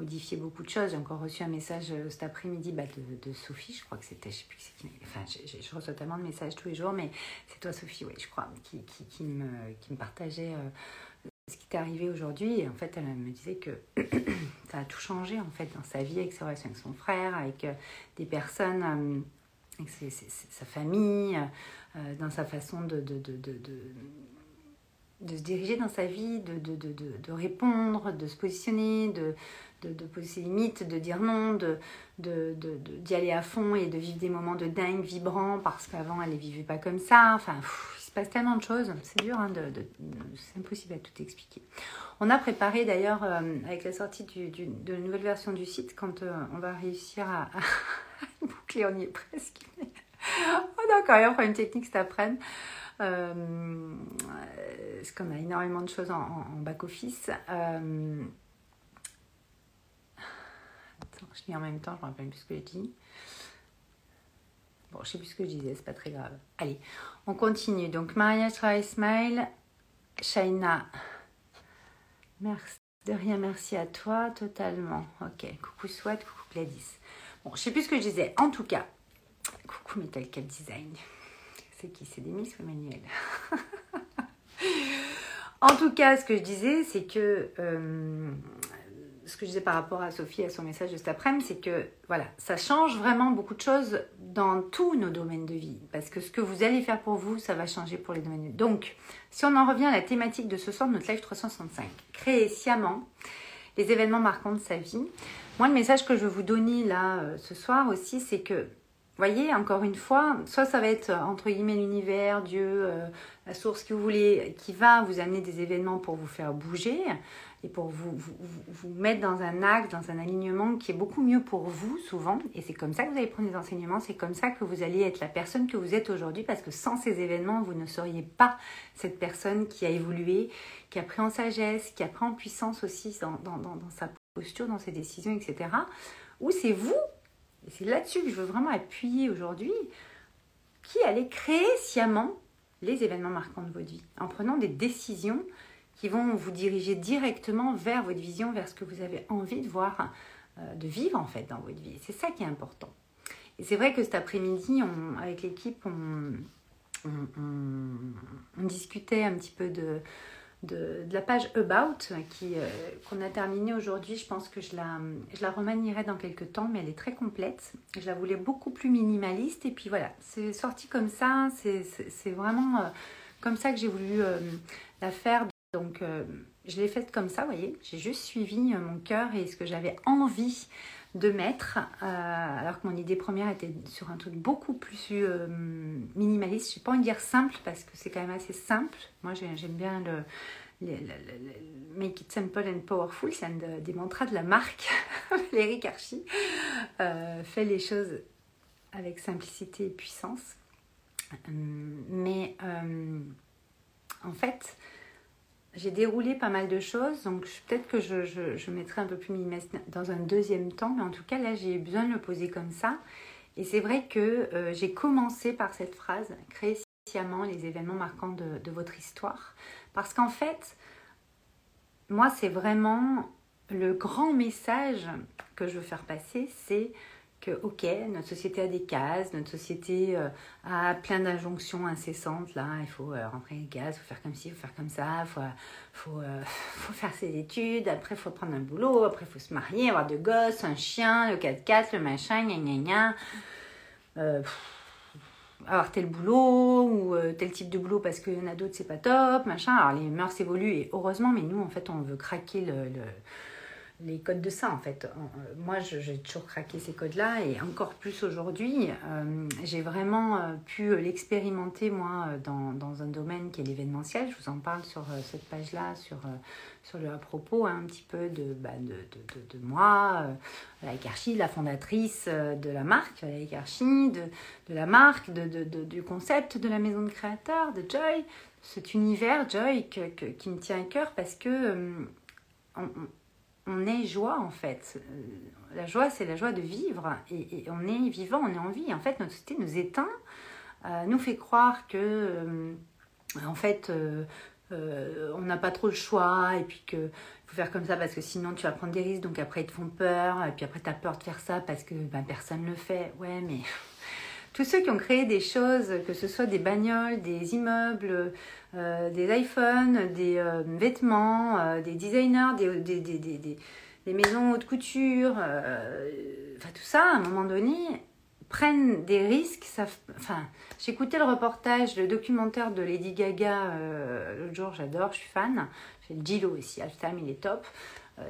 modifier beaucoup de choses. J'ai encore reçu un message euh, cet après-midi bah, de, Sophie, je crois que c'était, je sais plus qui Enfin, je, reçois tellement de messages tous les jours, mais c'est toi Sophie, oui, je crois, qui, me, qui partageait euh, ce qui t'est arrivé aujourd'hui. Et en fait, elle me disait que ça a tout changé en fait dans sa vie, avec ses relations avec son frère, avec euh, des personnes, avec sa famille, dans sa façon de, se diriger dans sa vie, de, répondre, de se positionner, de, de, poser ses limites, de dire non, de, d'y aller à fond et de vivre des moments de dingue, vibrants, parce qu'avant elle ne vivait pas comme ça. Enfin, il se passe tellement de choses, c'est dur, hein, de, c'est impossible à tout expliquer. On a préparé d'ailleurs, euh, avec la sortie de la nouvelle version du site, quand euh, on va réussir à, boucler, on y est presque. on a quand même une technique cet après-midi. Euh, parce qu'on a énormément de choses en, back-office. Euh, je lis en même temps, je ne me rappelle plus ce que j'ai dit. Bon, je sais plus ce que je disais, c'est pas très grave. Allez, on continue. Donc, Maria Try Smile, Shaina. Merci. De rien, merci à toi, totalement. Ok, coucou Swat, coucou Gladys. Bon, je sais plus ce que je disais. En tout cas, coucou Metal Cap Design. C'est qui? C'est Demis ou Emmanuel? En tout cas, ce que je disais, c'est que euh, ce que je disais par rapport à Sophie, à son message de cet après-midi, c'est que voilà, ça change vraiment beaucoup de choses dans tous nos domaines de vie. Parce que ce que vous allez faire pour vous, ça va changer pour les domaines de vie. Donc, si on en revient à la thématique de ce soir de notre live 365, créer sciemment les événements marquants de sa vie. Moi, le message que je veux vous donner là euh, ce soir aussi, c'est que voyez, encore une fois, soit ça va être entre guillemets l'univers, Dieu, euh, la source que vous voulez, qui va vous amener des événements pour vous faire bouger, et pour vous, vous, mettre dans un axe, dans un alignement qui est beaucoup mieux pour vous souvent. Et c'est comme ça que vous allez prendre des enseignements, c'est comme ça que vous allez être la personne que vous êtes aujourd'hui, parce que sans ces événements, vous ne seriez pas cette personne qui a évolué, qui a pris en sagesse, qui a pris en puissance aussi dans, dans sa posture, dans ses décisions, etc. Ou c'est vous, et c'est là-dessus que je veux vraiment appuyer aujourd'hui, qui allez créer sciemment les événements marquants de votre vie, en prenant des décisions qui vont vous diriger directement vers votre vision, vers ce que vous avez envie de voir, euh, de vivre en fait dans votre vie. C'est ça qui est important. Et c'est vrai que cet après-midi, avec l'équipe, on, discutait un petit peu de, de, la page About qui, euh, qu'on a terminée aujourd'hui. Je pense que je la, je la remanierai dans quelques temps, mais elle est très complète. Je la voulais beaucoup plus minimaliste. Et puis voilà, c'est sorti comme ça. C'est, vraiment euh, comme ça que j'ai voulu la faire donc, euh, je l'ai faite comme ça, vous voyez. J'ai juste suivi euh, mon cœur et ce que j'avais envie de mettre, euh, alors que mon idée première était sur un truc beaucoup plus minimaliste. Je n'ai pas envie de dire simple parce que c'est quand même assez simple. Moi, j'aime bien le, Make it simple and powerful, c'est un des mantras de la marque, Eric Archie. fait les choses avec simplicité et puissance. mais en fait, j'ai déroulé pas mal de choses, donc peut-être que je, je, mettrai un peu plus dans un deuxième temps, mais en tout cas là j'ai eu besoin de le poser comme ça. Et c'est vrai que euh, j'ai commencé par cette phrase, créer sciemment les événements marquants de, de votre histoire, parce qu'en fait, moi c'est vraiment le grand message que je veux faire passer, c'est que, ok, notre société a des cases, notre société euh, a plein d'injonctions incessantes. Là, il faut euh, rentrer les gaz, il faut faire comme ci, il faut faire comme ça, il faut, faut, euh, faut, faire ses études, après, il faut prendre un boulot, après, il faut se marier, avoir de gosses, un chien, le 4x4, le machin, gna gna gna. avoir tel boulot ou tel type de boulot parce qu'il y en a d'autres, c'est pas top, machin. Alors, les mœurs évoluent et heureusement, mais nous, en fait, on veut craquer le les codes de ça en fait. Euh, moi j'ai toujours craqué ces codes-là et encore plus aujourd'hui. Euh, j'ai vraiment euh, pu l'expérimenter moi dans, un domaine qui est l'événementiel. Je vous en parle sur cette page-là, sur, sur le à propos hein, un petit peu de, bah, de, de, de, moi, la la fondatrice de la marque, la hiérarchie, de, de la marque, de, du concept de la maison de créateurs, de Joy, cet univers Joy qui me tient à cœur parce que est joie en fait. Euh, la joie, c'est la joie de vivre et, on est vivant, on est en vie. En fait, notre société nous éteint, euh, nous fait croire que, euh, en fait, on n'a pas trop le choix et puis que faut faire comme ça parce que sinon tu vas prendre des risques. Donc après, ils te font peur et puis après, tu as peur de faire ça parce que ben, personne ne le fait. Ouais, mais tous ceux qui ont créé des choses, que ce soit des bagnoles, des immeubles, euh, des iPhones, des euh, vêtements, euh, des designers, des, des, des, des, maisons haute couture, enfin tout ça, à un moment donné, prennent des risques. Ça, enfin, j'écoutais le reportage, le documentaire de Lady Gaga l'autre jour, j'adore, je suis fan. J'ai le Gilo aussi, Alftam, il est top.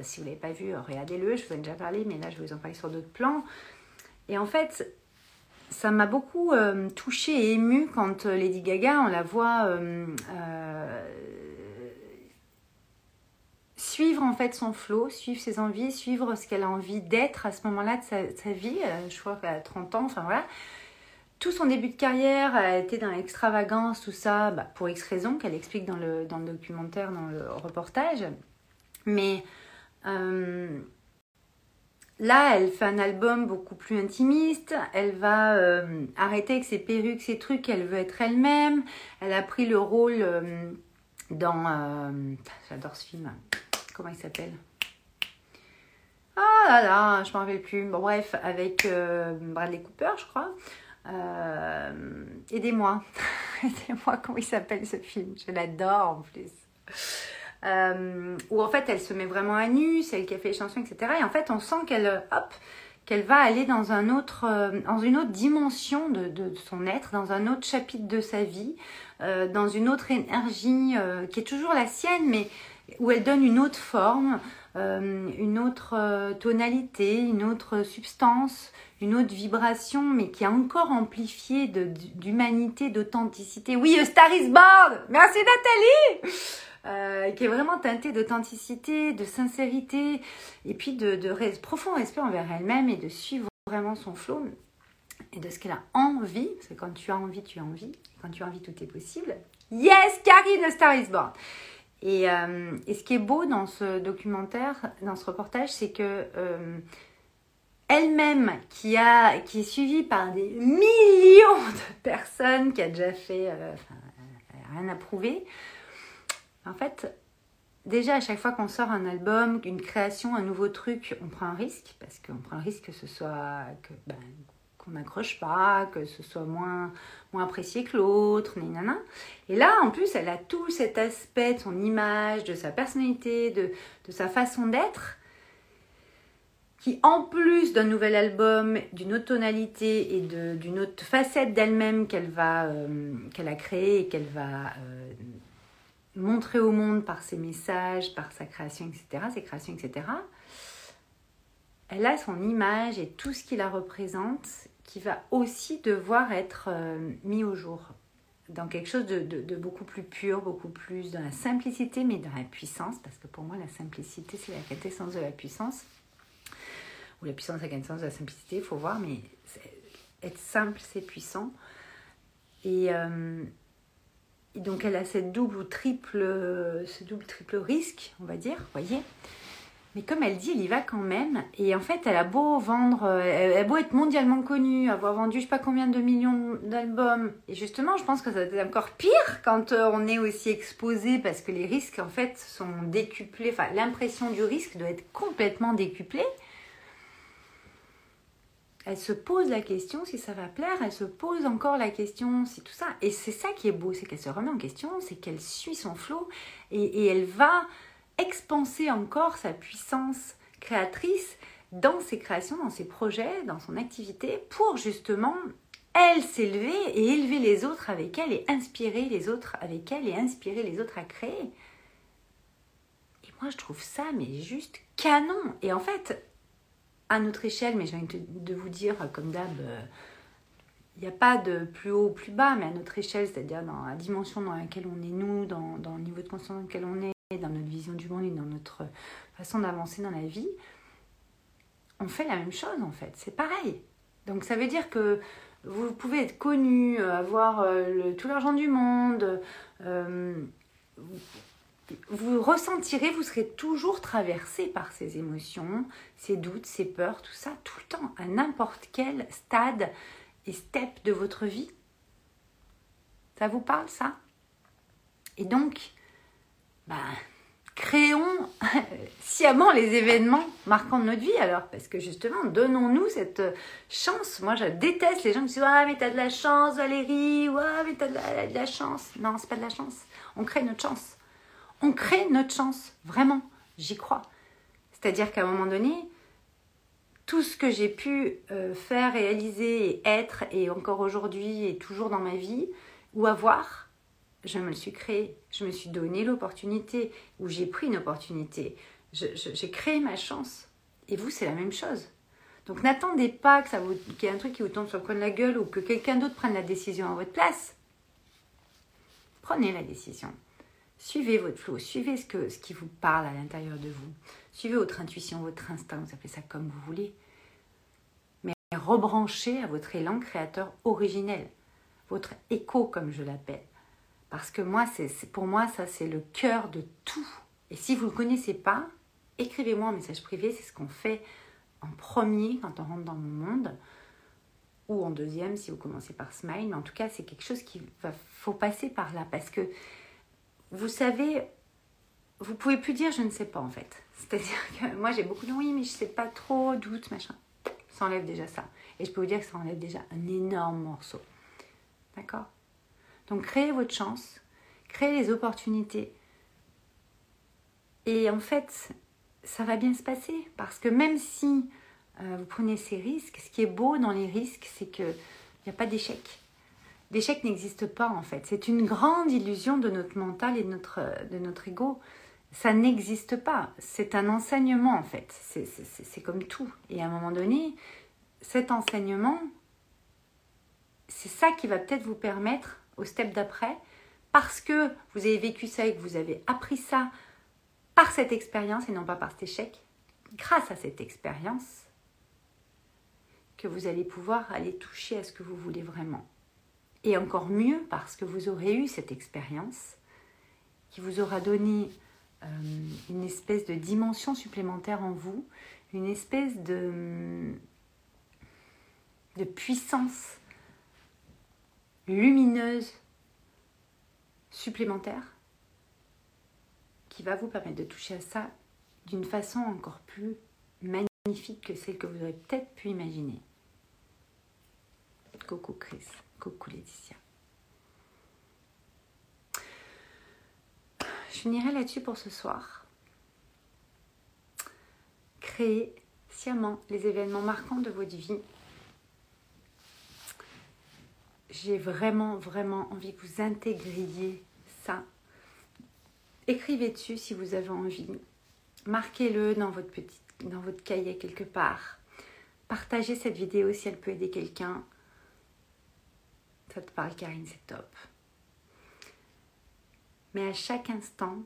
si vous ne l'avez pas vu, regardez-le, je vous en ai déjà parlé, mais là je vais vous en parler sur d'autres plans. Et en fait, ça m'a beaucoup euh, touchée et émue quand euh, Lady Gaga, on la voit euh, suivre en fait son flot, suivre ses envies, suivre ce qu'elle a envie d'être à ce moment-là de sa, vie. je crois qu'elle a 30 ans, enfin voilà. Tout son début de carrière a été dans l'extravagance, tout ça, bah, pour X raisons qu'elle explique dans le, dans le documentaire, dans le reportage. Mais Là, elle fait un album beaucoup plus intimiste. Elle va euh, arrêter avec ses perruques, ses trucs. Elle veut être elle-même. Elle a pris le rôle euh, dans. Euh, j'adore ce film. Comment il s'appelle? Ah là là, je m'en rappelle plus. Bref, avec Bradley Cooper, je crois. Aidez-moi. Aidez-moi, comment il s'appelle ce film? Je l'adore en plus euh, où en fait elle se met vraiment à nu, c'est elle qui a fait les chansons, etc. Et en fait on sent qu'elle, hop, qu'elle va aller dans un autre, euh, dans une autre dimension de, de, son être, dans un autre chapitre de sa vie, euh, dans une autre énergie euh, qui est toujours la sienne, mais où elle donne une autre forme, euh, une autre tonalité, une autre substance, une autre vibration, mais qui est encore amplifiée d'humanité, d'authenticité. Oui, a Star is Born Merci Nathalie euh, qui est vraiment teintée d'authenticité, de sincérité, et puis de, profond respect envers elle-même et de suivre vraiment son flot et de ce qu'elle a envie, parce que quand tu as envie, tu as envie, quand tu as envie, tout est possible. Yes, Karine, the star is born. Et, euh, et, ce qui est beau dans ce documentaire, dans ce reportage, c'est que euh, elle-même, qui, qui est suivie par des millions de personnes, qui a déjà fait, rien à prouver, en fait, déjà à chaque fois qu'on sort un album, une création, un nouveau truc, on prend un risque parce qu'on prend le risque que ce soit ben, qu'on n'accroche pas, que ce soit moins apprécié que l'autre, nanana. Et là, en plus, elle a tout cet aspect de son image, de sa personnalité, de, sa façon d'être qui en plus d'un nouvel album, d'une autre tonalité et d'une autre facette d'elle-même euh, qu'elle a créée et qu'elle va euh, montrer au monde par ses messages, par sa création, etc., ses créations, etc., elle a son image et tout ce qui la représente qui va aussi devoir être euh, mis au jour dans quelque chose de, beaucoup plus pur, beaucoup plus dans la simplicité, mais dans la puissance, parce que pour moi, la simplicité, c'est la quintessence de la puissance, ou la puissance, la quintessence de la simplicité, il faut voir, mais être simple, c'est puissant. Et, euh, donc elle a cette double ou triple, triple risque, on va dire, voyez. Mais comme elle dit, elle y va quand même. Et en fait, elle a beau vendre, euh, elle beau être mondialement connue, avoir vendu je sais pas combien de millions d'albums. Et justement, je pense que ça être encore pire quand euh, on est aussi exposé parce que les risques en fait sont décuplés. Enfin, l'impression du risque doit être complètement décuplée. Elle se pose la question si ça va plaire, elle se pose encore la question si tout ça. Et c'est ça qui est beau, c'est qu'elle se remet en question, c'est qu'elle suit son flot et, elle va expanser encore sa puissance créatrice dans ses créations, dans ses projets, dans son activité, pour justement, elle, s'élever et élever les autres avec elle et inspirer les autres avec elle et inspirer les autres à créer. Et moi, je trouve ça, mais juste canon. Et en fait, à notre échelle, mais j'ai envie de vous dire, comme d'hab, euh, il n'y a pas de plus haut ou plus bas, mais à notre échelle, c'est-à-dire dans la dimension dans laquelle on est nous, dans, le niveau de conscience dans lequel on est, dans notre vision du monde et dans notre façon d'avancer dans la vie, on fait la même chose en fait. C'est pareil. Donc ça veut dire que vous pouvez être connu, avoir euh, tout l'argent du monde, euh, vous ressentirez, vous serez toujours traversé par ces émotions, ces doutes, ces peurs, tout ça, tout le temps, à n'importe quel stade et step de votre vie. Ça vous parle ça? Et donc, bah, créons sciemment les événements marquants de notre vie alors parce que justement donnons-nous cette chance. Moi je déteste les gens qui disent ah mais t'as de la chance Valérie ouais mais t'as de, de la chance. Non c'est pas de la chance. On crée notre chance on crée notre chance vraiment j'y crois c'est à dire qu'à un moment donné tout ce que j'ai pu euh, faire réaliser et être et encore aujourd'hui et toujours dans ma vie ou avoir je me le suis créé, je me suis donné l'opportunité, ou j'ai pris une opportunité, j'ai créé ma chance. Et vous, c'est la même chose. Donc n'attendez pas que ça vous, qu'il y ait un truc qui vous tombe sur le coin de la gueule ou que quelqu'un d'autre prenne la décision à votre place. Prenez la décision. Suivez votre flow, suivez ce, qui vous parle à l'intérieur de vous. Suivez votre intuition, votre instinct, vous appelez ça comme vous voulez. Mais rebranchez à votre élan créateur originel, votre écho comme je l'appelle. Parce que moi, c'est, pour moi, ça, c'est le cœur de tout. Et si vous ne le connaissez pas, écrivez-moi un message privé. C'est ce qu'on fait en premier quand on rentre dans mon monde. Ou en deuxième si vous commencez par Smile. Mais en tout cas, c'est quelque chose qu'il faut passer par là. Parce que, vous savez, vous pouvez plus dire je ne sais pas en fait. C'est-à-dire que moi, j'ai beaucoup de oui, mais je ne sais pas trop, doute, machin. Ça enlève déjà ça. Et je peux vous dire que ça enlève déjà un énorme morceau. D'accord? Donc créez votre chance, créez les opportunités. Et en fait, ça va bien se passer parce que même si euh, vous prenez ces risques, ce qui est beau dans les risques, c'est qu'il n'y a pas d'échec. L'échec n'existe pas en fait. C'est une grande illusion de notre mental et de notre, de ego. Ça n'existe pas. C'est un enseignement en fait. C'est comme tout. Et à un moment donné, cet enseignement, c'est ça qui va peut-être vous permettre au step d'après, parce que vous avez vécu ça et que vous avez appris ça par cette expérience et non pas par cet échec, grâce à cette expérience, que vous allez pouvoir aller toucher à ce que vous voulez vraiment. Et encore mieux parce que vous aurez eu cette expérience qui vous aura donné euh, une espèce de dimension supplémentaire en vous, une espèce de, de puissance lumineuse supplémentaire qui va vous permettre de toucher à ça d'une façon encore plus magnifique que celle que vous aurez peut-être pu imaginer. Coucou Chris, coucou Laetitia. Je finirai là-dessus pour ce soir. Créez sciemment les événements marquants de votre vie j'ai vraiment, vraiment envie que vous intégriez ça. Écrivez dessus si vous avez envie. Marquez-le dans votre dans votre cahier quelque part. Partagez cette vidéo si elle peut aider quelqu'un. Ça te parle, Karine, c'est top. Mais à chaque instant,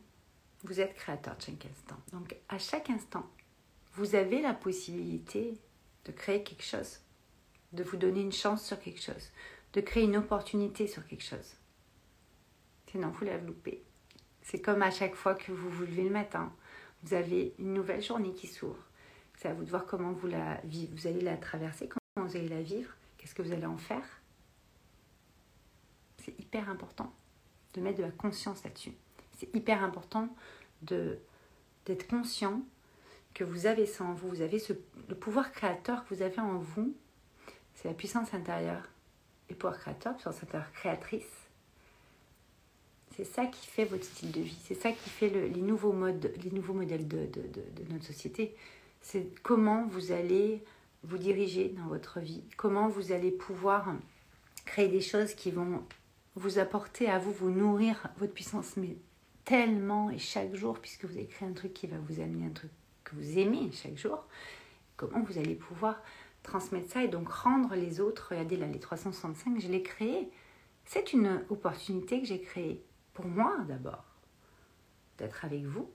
vous êtes créateur de chaque instant. Donc à chaque instant, vous avez la possibilité de créer quelque chose, de vous donner une chance sur quelque chose de créer une opportunité sur quelque chose. Sinon, vous la loupez. C'est comme à chaque fois que vous vous levez le matin, vous avez une nouvelle journée qui s'ouvre. C'est à vous de voir comment vous, la, vous allez la traverser, comment vous allez la vivre, qu'est-ce que vous allez en faire. C'est hyper important de mettre de la conscience là-dessus. C'est hyper important de d'être conscient que vous avez ça en vous, vous avez ce, le pouvoir créateur que vous avez en vous, c'est la puissance intérieure. Le pouvoir créateur, puissance intérieure créatrice, c'est ça qui fait votre style de vie, c'est ça qui fait les, nouveaux modes, les nouveaux modèles de, de, de notre société. C'est comment vous allez vous diriger dans votre vie, comment vous allez pouvoir créer des choses qui vont vous apporter à vous, vous nourrir votre puissance, mais tellement et chaque jour, puisque vous avez créé un truc qui va vous amener un truc que vous aimez chaque jour, comment vous allez pouvoir transmettre ça et donc rendre les autres, regardez là, les 365, je l'ai créé. C'est une opportunité que j'ai créée pour moi d'abord, d'être avec vous,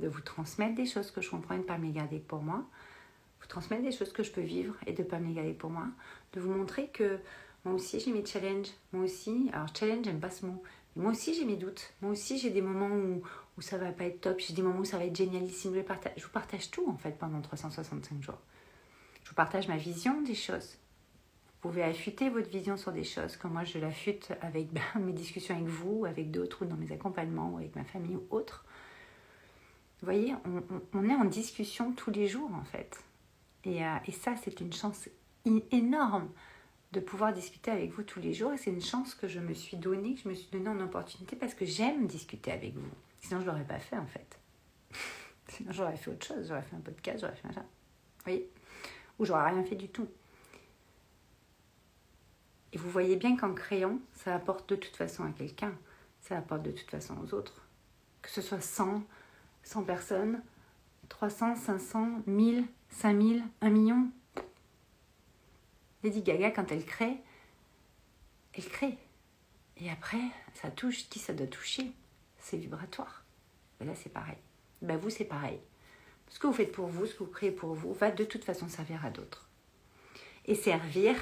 de vous transmettre des choses que je comprends et de ne pas me garder pour moi, vous transmettre des choses que je peux vivre et de ne pas me garder pour moi, de vous montrer que moi aussi j'ai mes challenges, moi aussi, alors challenge j'aime pas ce mot, moi aussi j'ai mes doutes, moi aussi j'ai des moments où, où ça va pas être top, j'ai des moments où ça va être génialissime, je, partage, je vous partage tout en fait pendant 365 jours. Je vous partage ma vision des choses. Vous pouvez affûter votre vision sur des choses, comme moi je l'affûte avec ben, mes discussions avec vous, avec d'autres, ou dans mes accompagnements, ou avec ma famille ou autres. Vous voyez, on, est en discussion tous les jours en fait. Et, euh, et ça, c'est une chance énorme de pouvoir discuter avec vous tous les jours. Et c'est une chance que je me suis donnée, que je me suis donnée en opportunité parce que j'aime discuter avec vous. Sinon, je ne l'aurais pas fait en fait. Sinon, j'aurais fait autre chose. J'aurais fait un podcast, j'aurais fait un Vous voyez Ou j'aurais rien fait du tout. Et vous voyez bien qu'en créant, ça apporte de toute façon à quelqu'un. Ça apporte de toute façon aux autres. Que ce soit 100, 100 personnes, 300, 500, 1000, 5000, 1 million. Lady Gaga, quand elle crée, elle crée. Et après, ça touche. Qui ça doit toucher? C'est vibratoire. Là, c'est pareil. Ben vous, c'est pareil. Ce que vous faites pour vous, ce que vous créez pour vous, va de toute façon servir à d'autres. Et servir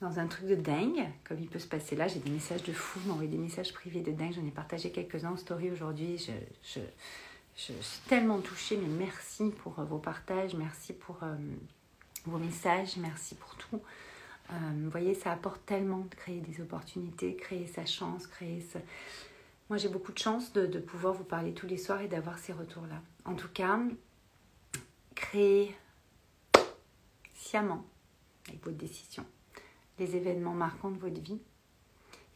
dans un truc de dingue, comme il peut se passer là. J'ai des messages de fou, m'envoyer des messages privés de dingue. J'en ai partagé quelques-uns en story aujourd'hui. Je, je, je, suis tellement touchée, mais merci pour euh, vos partages, merci pour euh, vos messages, merci pour tout. Euh, vous voyez, ça apporte tellement de créer des opportunités, créer sa chance, créer ça. Moi, j'ai beaucoup de chance de, de, pouvoir vous parler tous les soirs et d'avoir ces retours-là. En tout cas, créer sciemment avec votre décision les événements marquants de votre vie.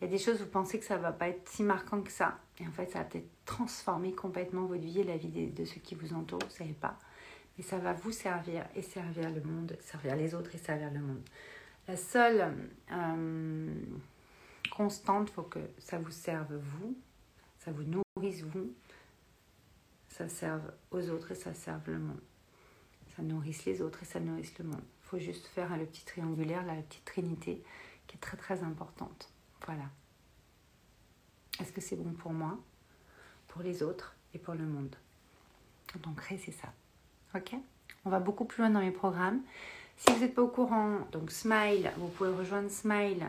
Il y a des choses, vous pensez que ça va pas être si marquant que ça. Et en fait, ça va peut-être transformer complètement votre vie et la vie de, ceux qui vous entourent, vous ne savez pas. Mais ça va vous servir et servir le monde, servir les autres et servir le monde. La seule euh, constante, il faut que ça vous serve vous, ça vous nourrisse vous, ça serve aux autres et ça serve le monde. Ça nourrisse les autres et ça nourrisse le monde faut juste faire le petit triangulaire, la petite trinité qui est très très importante. Voilà. Est-ce que c'est bon pour moi, pour les autres et pour le monde? Donc, c'est ça. Ok On va beaucoup plus loin dans mes programmes. Si vous n'êtes pas au courant, donc Smile, vous pouvez rejoindre Smile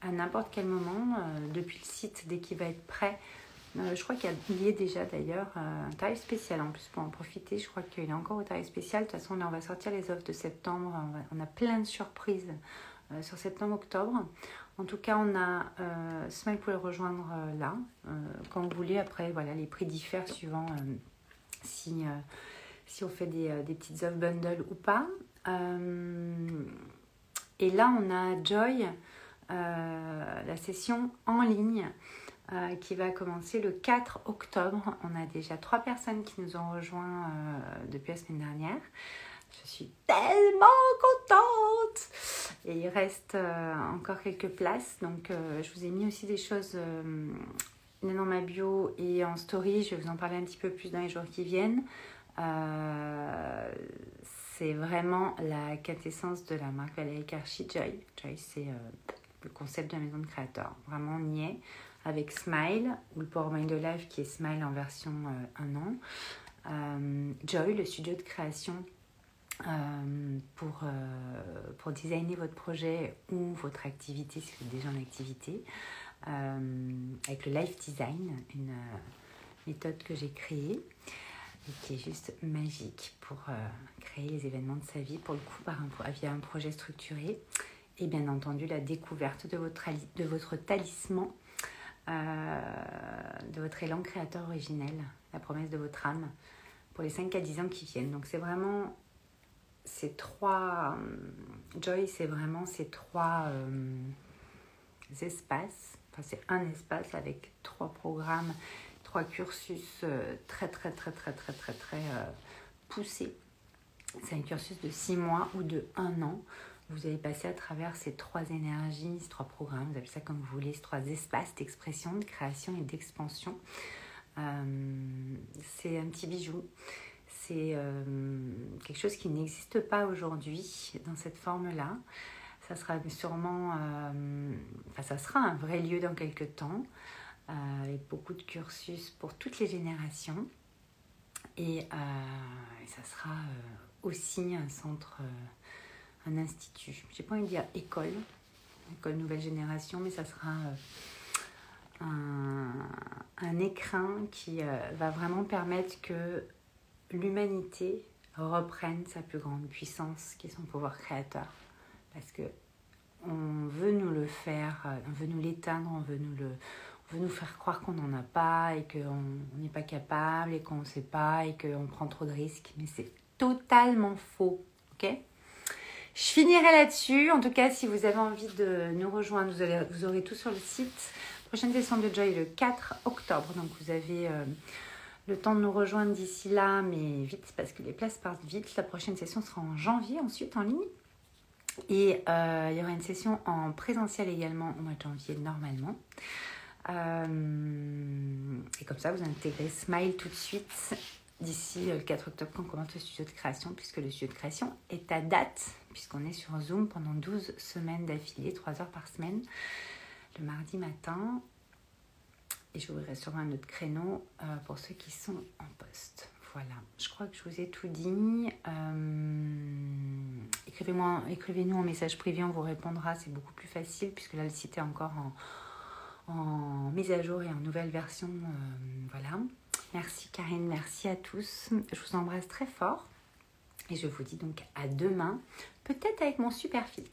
à n'importe quel moment euh, depuis le site dès qu'il va être prêt. Euh, je crois qu'il y, a déjà d'ailleurs euh, un tarif spécial en plus pour en profiter. Je crois qu'il est encore au tarif spécial. De toute façon, on va sortir les offres de septembre. On, a plein de surprises sur septembre-octobre. En tout cas, on a Smile pour le rejoindre là, quand vous voulez. Après, voilà, les prix diffèrent suivant si, si on fait des, des petites offres bundle ou pas. et là, on a Joy, la session en ligne. Euh, qui va commencer le 4 octobre. On a déjà trois personnes qui nous ont rejoints euh, depuis la semaine dernière. Je suis tellement contente Et il reste euh, encore quelques places. Donc je vous ai mis aussi des choses dans ma bio et en story. Je vais vous en parler un petit peu plus dans les jours qui viennent. C'est vraiment la quintessence de la marque Valérie Karchi Joy. Joy, c'est le concept de la maison de créateur. Vraiment, on y est avec Smile, ou le Power Mind Life qui est Smile en version euh, un an. Euh, Joy, le studio de création euh, pour, euh, pour designer votre projet ou votre activité, si vous êtes déjà en activité, avec le Life Design, une méthode que j'ai créée qui est juste magique pour créer les événements de sa vie, pour le coup, par un, via un projet structuré. Et bien entendu, la découverte de votre, de votre talisman, de votre élan créateur originel, la promesse de votre âme pour les 5 à 10 ans qui viennent. Donc c'est vraiment ces trois... Euh, Joy, c'est vraiment ces trois euh, espaces. Enfin, c'est un espace avec trois programmes, trois cursus euh, très, très, très, très, très, très, très poussés. C'est un cursus de 6 mois ou de 1 an. Vous allez passer à travers ces trois énergies, ces trois programmes, vous appelez ça comme vous voulez, ces trois espaces d'expression, de création et d'expansion. Euh, c'est un petit bijou. C'est euh, quelque chose qui n'existe pas aujourd'hui dans cette forme-là. Ça sera sûrement, euh, enfin, ça sera un vrai lieu dans quelques temps, avec beaucoup de cursus pour toutes les générations. Et, ça sera aussi un centre, un institut. J'ai pas envie de dire école, école nouvelle génération, mais ça sera un, écrin qui euh, va vraiment permettre que l'humanité reprenne sa plus grande puissance, qui est son pouvoir créateur. Parce que on veut nous le faire, euh, on veut nous l'éteindre, on veut nous le, veut nous faire croire qu'on n'en a pas et qu'on n'est pas capable et qu'on ne sait pas et qu'on prend trop de risques. Mais c'est totalement faux, ok? Je finirai là-dessus. En tout cas, si vous avez envie de nous rejoindre, vous, vous aurez tout sur le site prochaine session de Joy le 4 octobre. Donc vous avez euh, le temps de nous rejoindre d'ici là, mais vite parce que les places partent vite. La prochaine session sera en janvier, ensuite en ligne. Et euh, il y aura une session en présentiel également au mois de janvier normalement. Euh, et comme ça, vous intégrez Smile tout de suite d'ici le 4 octobre quand on commence le studio de création, puisque le studio de création est à date, puisqu'on est sur Zoom pendant 12 semaines d'affilée, 3 heures par semaine le mardi matin. Et j'ouvrirai sûrement un autre créneau euh, pour ceux qui sont en poste. Voilà, je crois que je vous ai tout dit. Euh, écrivez-moi, écrivez-nous en message privé, on vous répondra, c'est beaucoup plus facile puisque là le site est encore en, en mise à jour et en nouvelle version. Euh, voilà. Merci Karine, merci à tous. Je vous embrasse très fort et je vous dis donc à demain, peut-être avec mon super filtre.